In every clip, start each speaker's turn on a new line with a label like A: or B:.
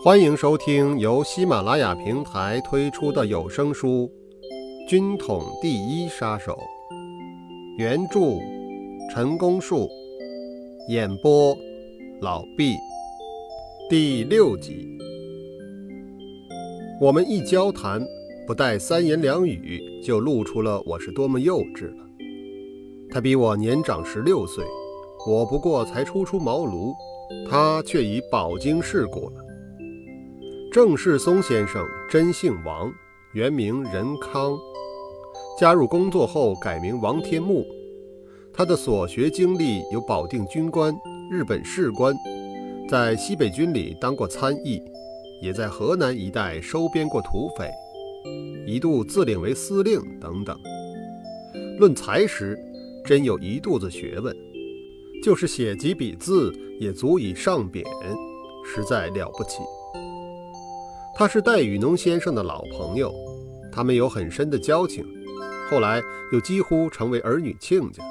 A: 欢迎收听由喜马拉雅平台推出的有声书《军统第一杀手》，原著陈功树，演播老毕，第六集。我们一交谈，不带三言两语，就露出了我是多么幼稚了。他比我年长十六岁，我不过才初出茅庐，他却已饱经世故了。郑世松先生真姓王，原名任康。加入工作后改名王天木。他的所学经历有保定军官、日本士官，在西北军里当过参议，也在河南一带收编过土匪，一度自领为司令等等。论才识，真有一肚子学问，就是写几笔字也足以上匾，实在了不起。他是戴雨农先生的老朋友，他们有很深的交情，后来又几乎成为儿女亲家。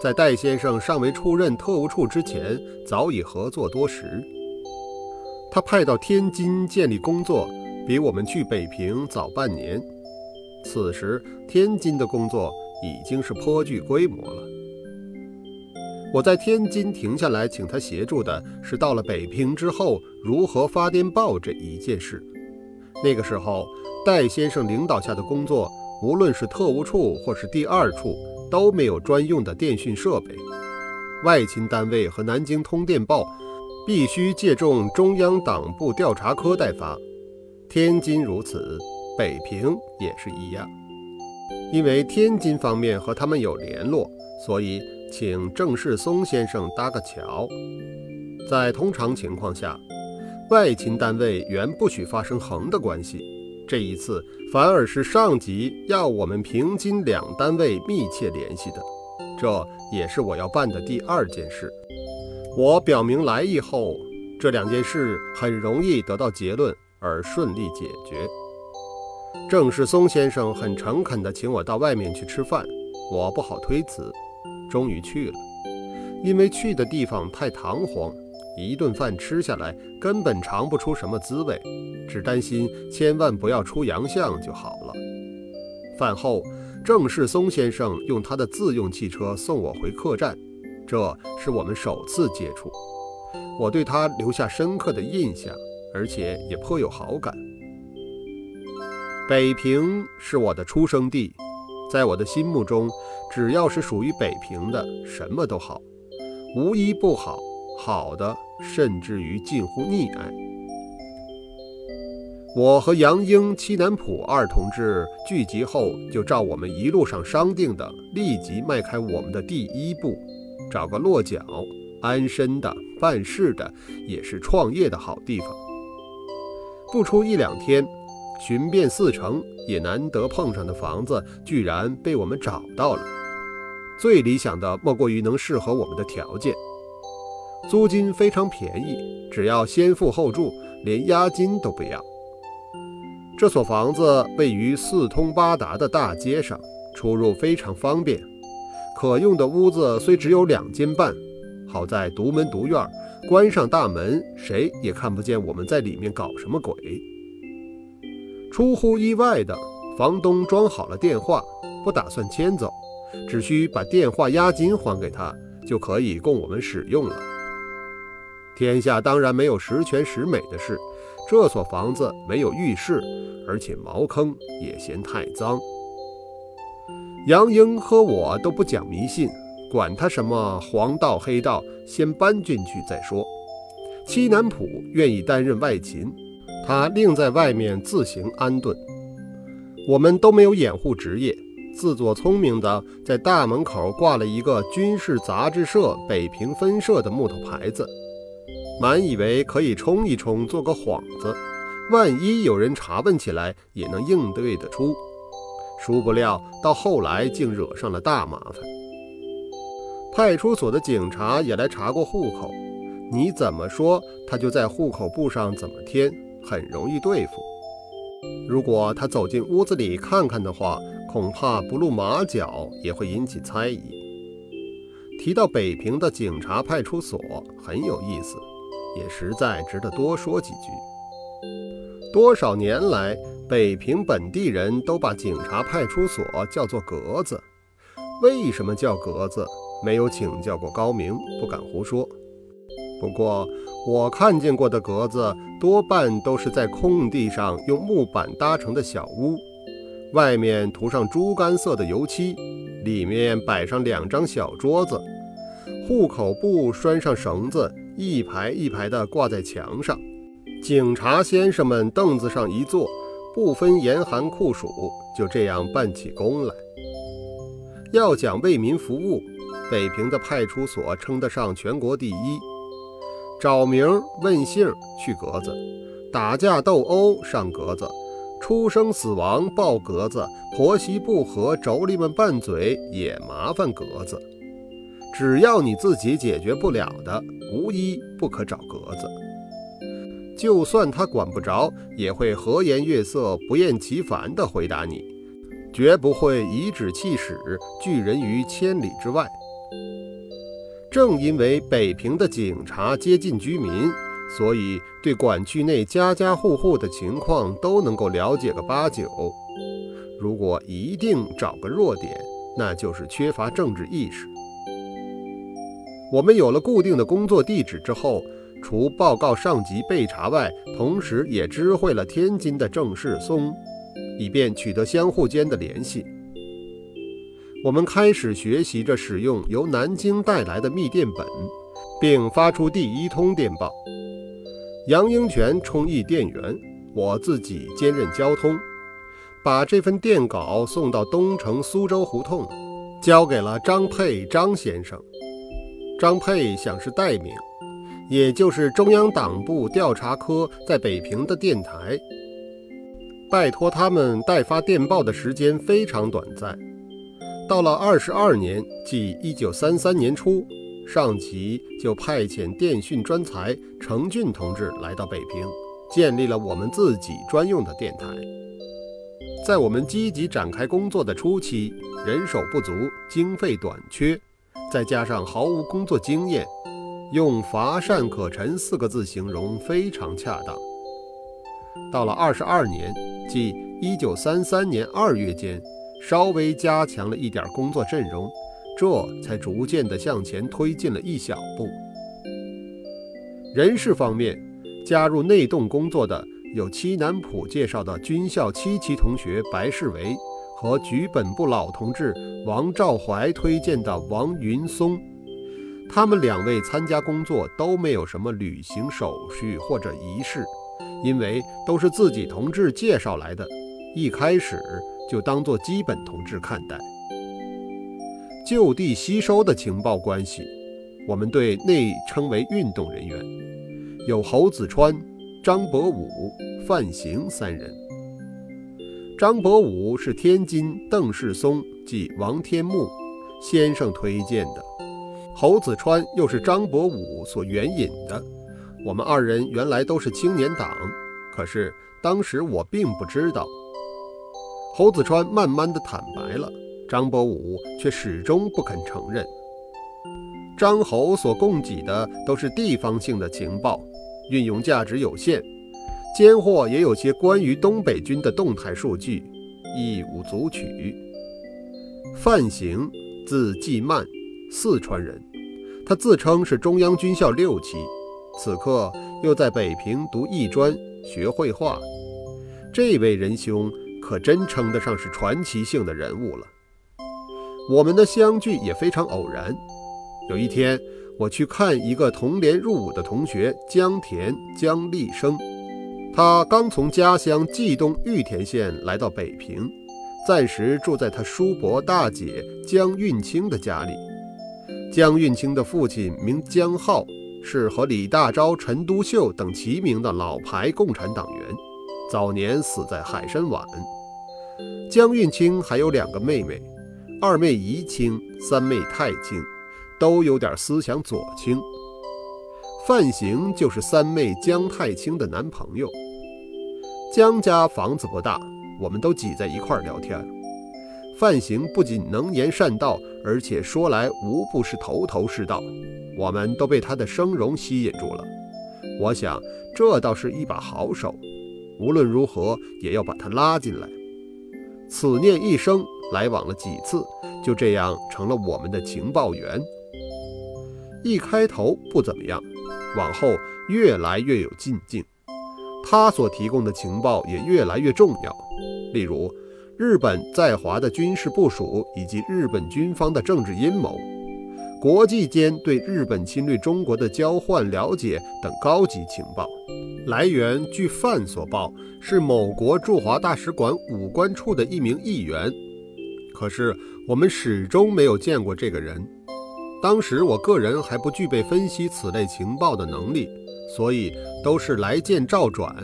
A: 在戴先生尚未出任特务处之前，早已合作多时。他派到天津建立工作，比我们去北平早半年。此时天津的工作已经是颇具规模了。我在天津停下来，请他协助的是到了北平之后如何发电报这一件事。那个时候，戴先生领导下的工作，无论是特务处或是第二处，都没有专用的电讯设备。外勤单位和南京通电报必须借重中央党部调查科代发，天津如此，北平也是一样。因为天津方面和他们有联络，所以。请郑世松先生搭个桥。在通常情况下，外勤单位原不许发生横的关系，这一次反而是上级要我们平津两单位密切联系的，这也是我要办的第二件事。我表明来意后，这两件事很容易得到结论而顺利解决。郑世松先生很诚恳地请我到外面去吃饭，我不好推辞。终于去了，因为去的地方太堂皇，一顿饭吃下来根本尝不出什么滋味，只担心千万不要出洋相就好了。饭后，郑世松先生用他的自用汽车送我回客栈，这是我们首次接触，我对他留下深刻的印象，而且也颇有好感。北平是我的出生地。在我的心目中，只要是属于北平的，什么都好，无一不好，好的甚至于近乎溺爱。我和杨英、戚南浦二同志聚集后，就照我们一路上商定的，立即迈开我们的第一步，找个落脚、安身的、办事的，也是创业的好地方。不出一两天。寻遍四城，也难得碰上的房子，居然被我们找到了。最理想的莫过于能适合我们的条件，租金非常便宜，只要先付后住，连押金都不要。这所房子位于四通八达的大街上，出入非常方便。可用的屋子虽只有两间半，好在独门独院，关上大门，谁也看不见我们在里面搞什么鬼。出乎意外的，房东装好了电话，不打算迁走，只需把电话押金还给他，就可以供我们使用了。天下当然没有十全十美的事，这所房子没有浴室，而且茅坑也嫌太脏。杨英和我都不讲迷信，管他什么黄道黑道，先搬进去再说。七南浦愿意担任外勤。他另在外面自行安顿，我们都没有掩护职业，自作聪明的在大门口挂了一个军事杂志社北平分社的木头牌子，满以为可以冲一冲，做个幌子，万一有人查问起来也能应对得出。殊不料到后来竟惹上了大麻烦，派出所的警察也来查过户口，你怎么说他就在户口簿上怎么填。很容易对付。如果他走进屋子里看看的话，恐怕不露马脚也会引起猜疑。提到北平的警察派出所很有意思，也实在值得多说几句。多少年来，北平本地人都把警察派出所叫做格子。为什么叫格子？没有请教过高明，不敢胡说。不过，我看见过的格子多半都是在空地上用木板搭成的小屋，外面涂上猪肝色的油漆，里面摆上两张小桌子，户口簿拴上绳子，一排一排地挂在墙上。警察先生们凳子上一坐，不分严寒酷暑，就这样办起工来。要讲为民服务，北平的派出所称得上全国第一。找名问姓去格子，打架斗殴上格子，出生死亡报格子，婆媳不和妯娌们拌嘴也麻烦格子。只要你自己解决不了的，无一不可找格子。就算他管不着，也会和颜悦色、不厌其烦地回答你。绝不会颐指气使，拒人于千里之外。正因为北平的警察接近居民，所以对管区内家家户户的情况都能够了解个八九。如果一定找个弱点，那就是缺乏政治意识。我们有了固定的工作地址之后，除报告上级备查外，同时也知会了天津的郑世松。以便取得相互间的联系，我们开始学习着使用由南京带来的密电本，并发出第一通电报。杨英权充译电源，我自己兼任交通，把这份电稿送到东城苏州胡同，交给了张佩张先生。张佩想是代名，也就是中央党部调查科在北平的电台。拜托他们代发电报的时间非常短暂。到了二十二年，即一九三三年初，上级就派遣电讯专才程俊同志来到北平，建立了我们自己专用的电台。在我们积极展开工作的初期，人手不足，经费短缺，再加上毫无工作经验，用“乏善可陈”四个字形容非常恰当。到了二十二年。即一九三三年二月间，稍微加强了一点工作阵容，这才逐渐地向前推进了一小步。人事方面，加入内洞工作的有七南浦介绍的军校七期同学白世维和局本部老同志王兆怀推荐的王云松。他们两位参加工作都没有什么履行手续或者仪式。因为都是自己同志介绍来的，一开始就当做基本同志看待。就地吸收的情报关系，我们对内称为运动人员，有侯子川、张伯武、范行三人。张伯武是天津邓世松即王天木先生推荐的，侯子川又是张伯武所援引的。我们二人原来都是青年党，可是当时我并不知道。侯子川慢慢的坦白了，张伯武却始终不肯承认。张侯所供给的都是地方性的情报，运用价值有限，间或也有些关于东北军的动态数据，亦无足取。范行，字季曼，四川人，他自称是中央军校六期。此刻又在北平读艺专学绘画，这位仁兄可真称得上是传奇性的人物了。我们的相聚也非常偶然。有一天，我去看一个同年入伍的同学江田江立生，他刚从家乡冀东玉田县来到北平，暂时住在他叔伯大姐江运清的家里。江运清的父亲名江浩。是和李大钊、陈独秀等齐名的老牌共产党员，早年死在海参崴。江运清还有两个妹妹，二妹怡清，三妹太清，都有点思想左倾。范行就是三妹江太清的男朋友。江家房子不大，我们都挤在一块聊天。范行不仅能言善道，而且说来无不是头头是道。我们都被他的声容吸引住了，我想这倒是一把好手，无论如何也要把他拉进来。此念一生，来往了几次，就这样成了我们的情报员。一开头不怎么样，往后越来越有进境。他所提供的情报也越来越重要，例如日本在华的军事部署以及日本军方的政治阴谋，国际间对日本侵略中国的交换了解等高级情报。来源据范所报，是某国驻华大使馆武官处的一名议员，可是我们始终没有见过这个人。当时我个人还不具备分析此类情报的能力。所以都是来见照转，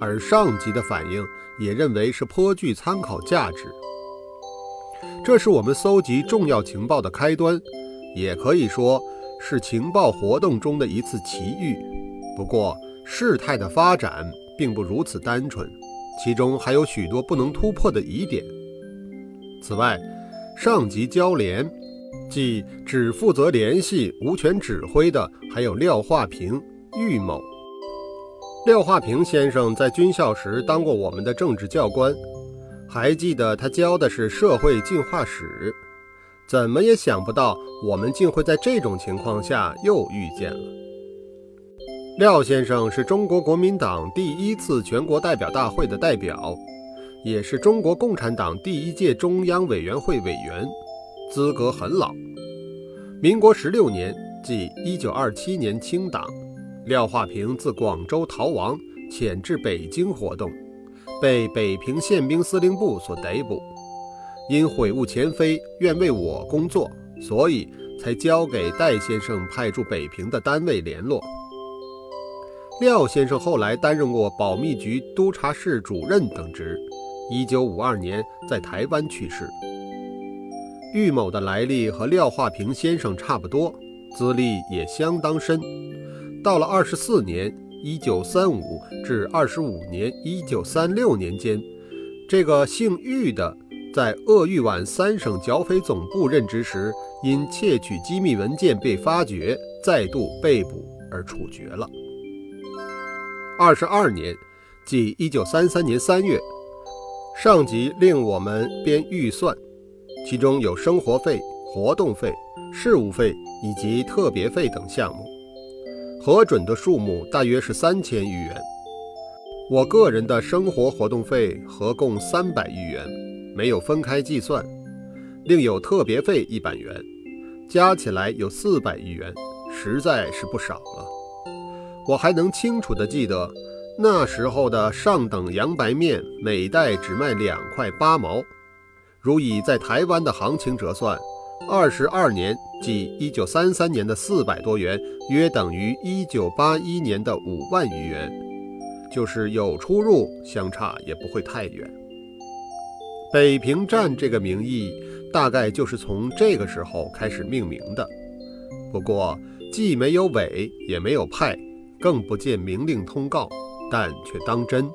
A: 而上级的反应也认为是颇具参考价值。这是我们搜集重要情报的开端，也可以说是情报活动中的一次奇遇。不过事态的发展并不如此单纯，其中还有许多不能突破的疑点。此外，上级交联，即只负责联系、无权指挥的，还有廖化平。郁某，廖化平先生在军校时当过我们的政治教官，还记得他教的是社会进化史。怎么也想不到，我们竟会在这种情况下又遇见了。廖先生是中国国民党第一次全国代表大会的代表，也是中国共产党第一届中央委员会委员，资格很老。民国十六年，即一九二七年清党。廖化平自广州逃亡，潜至北京活动，被北平宪兵司令部所逮捕。因悔悟前非，愿为我工作，所以才交给戴先生派驻北平的单位联络。廖先生后来担任过保密局督察室主任等职。一九五二年在台湾去世。郁某的来历和廖化平先生差不多，资历也相当深。到了二十四年（一九三五至二十五年（一九三六年间），这个姓郁的在鄂豫皖三省剿匪总部任职时，因窃取机密文件被发觉，再度被捕而处决了。二十二年，即一九三三年三月，上级令我们编预算，其中有生活费、活动费、事务费以及特别费等项目。核准的数目大约是三千余元，我个人的生活活动费合共三百余元，没有分开计算，另有特别费一百元，加起来有四百余元，实在是不少了。我还能清楚地记得，那时候的上等洋白面每袋只卖两块八毛，如以在台湾的行情折算。二十二年，即一九三三年的四百多元，约等于一九八一年的五万余元，就是有出入，相差也不会太远。北平站这个名义，大概就是从这个时候开始命名的。不过，既没有委，也没有派，更不见明令通告，但却当真。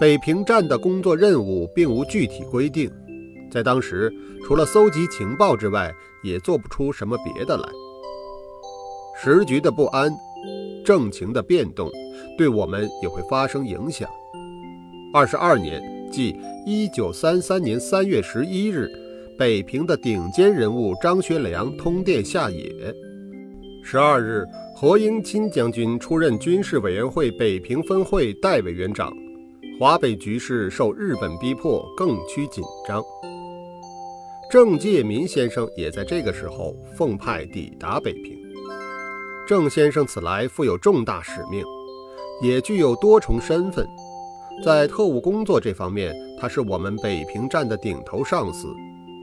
A: 北平站的工作任务并无具体规定。在当时，除了搜集情报之外，也做不出什么别的来。时局的不安，政情的变动，对我们也会发生影响。二十二年，即一九三三年三月十一日，北平的顶尖人物张学良通电下野。十二日，何应钦将军出任军事委员会北平分会代委员长，华北局势受日本逼迫，更趋紧张。郑介民先生也在这个时候奉派抵达北平。郑先生此来负有重大使命，也具有多重身份。在特务工作这方面，他是我们北平站的顶头上司，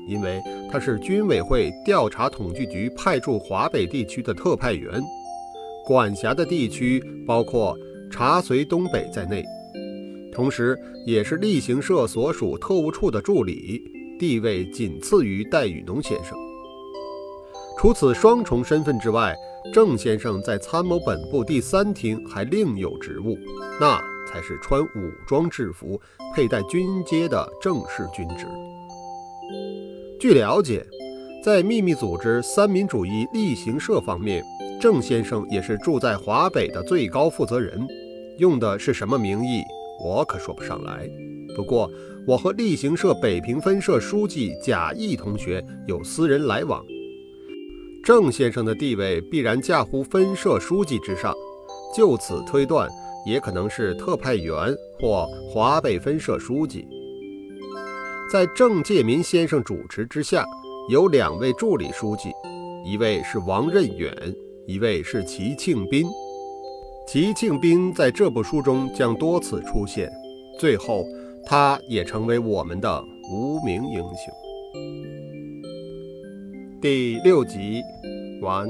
A: 因为他是军委会调查统计局派驻华北地区的特派员，管辖的地区包括察绥东北在内，同时也是例行社所属特务处的助理。地位仅次于戴雨农先生。除此双重身份之外，郑先生在参谋本部第三厅还另有职务，那才是穿武装制服、佩戴军阶的正式军职。据了解，在秘密组织三民主义例行社方面，郑先生也是住在华北的最高负责人，用的是什么名义，我可说不上来。不过，我和例行社北平分社书记贾谊同学有私人来往，郑先生的地位必然驾乎分社书记之上，就此推断，也可能是特派员或华北分社书记。在郑介民先生主持之下，有两位助理书记，一位是王任远。一位是齐庆斌，齐庆斌在这部书中将多次出现，最后他也成为我们的无名英雄。第六集完。